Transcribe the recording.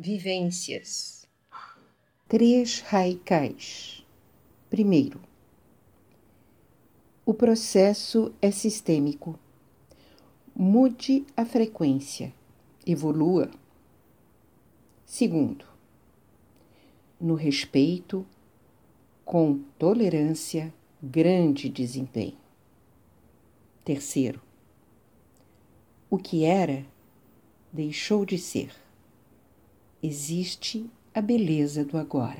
Vivências. Três raikais. Primeiro, o processo é sistêmico. Mude a frequência, evolua. Segundo, no respeito, com tolerância, grande desempenho. Terceiro, o que era deixou de ser. Existe a beleza do agora.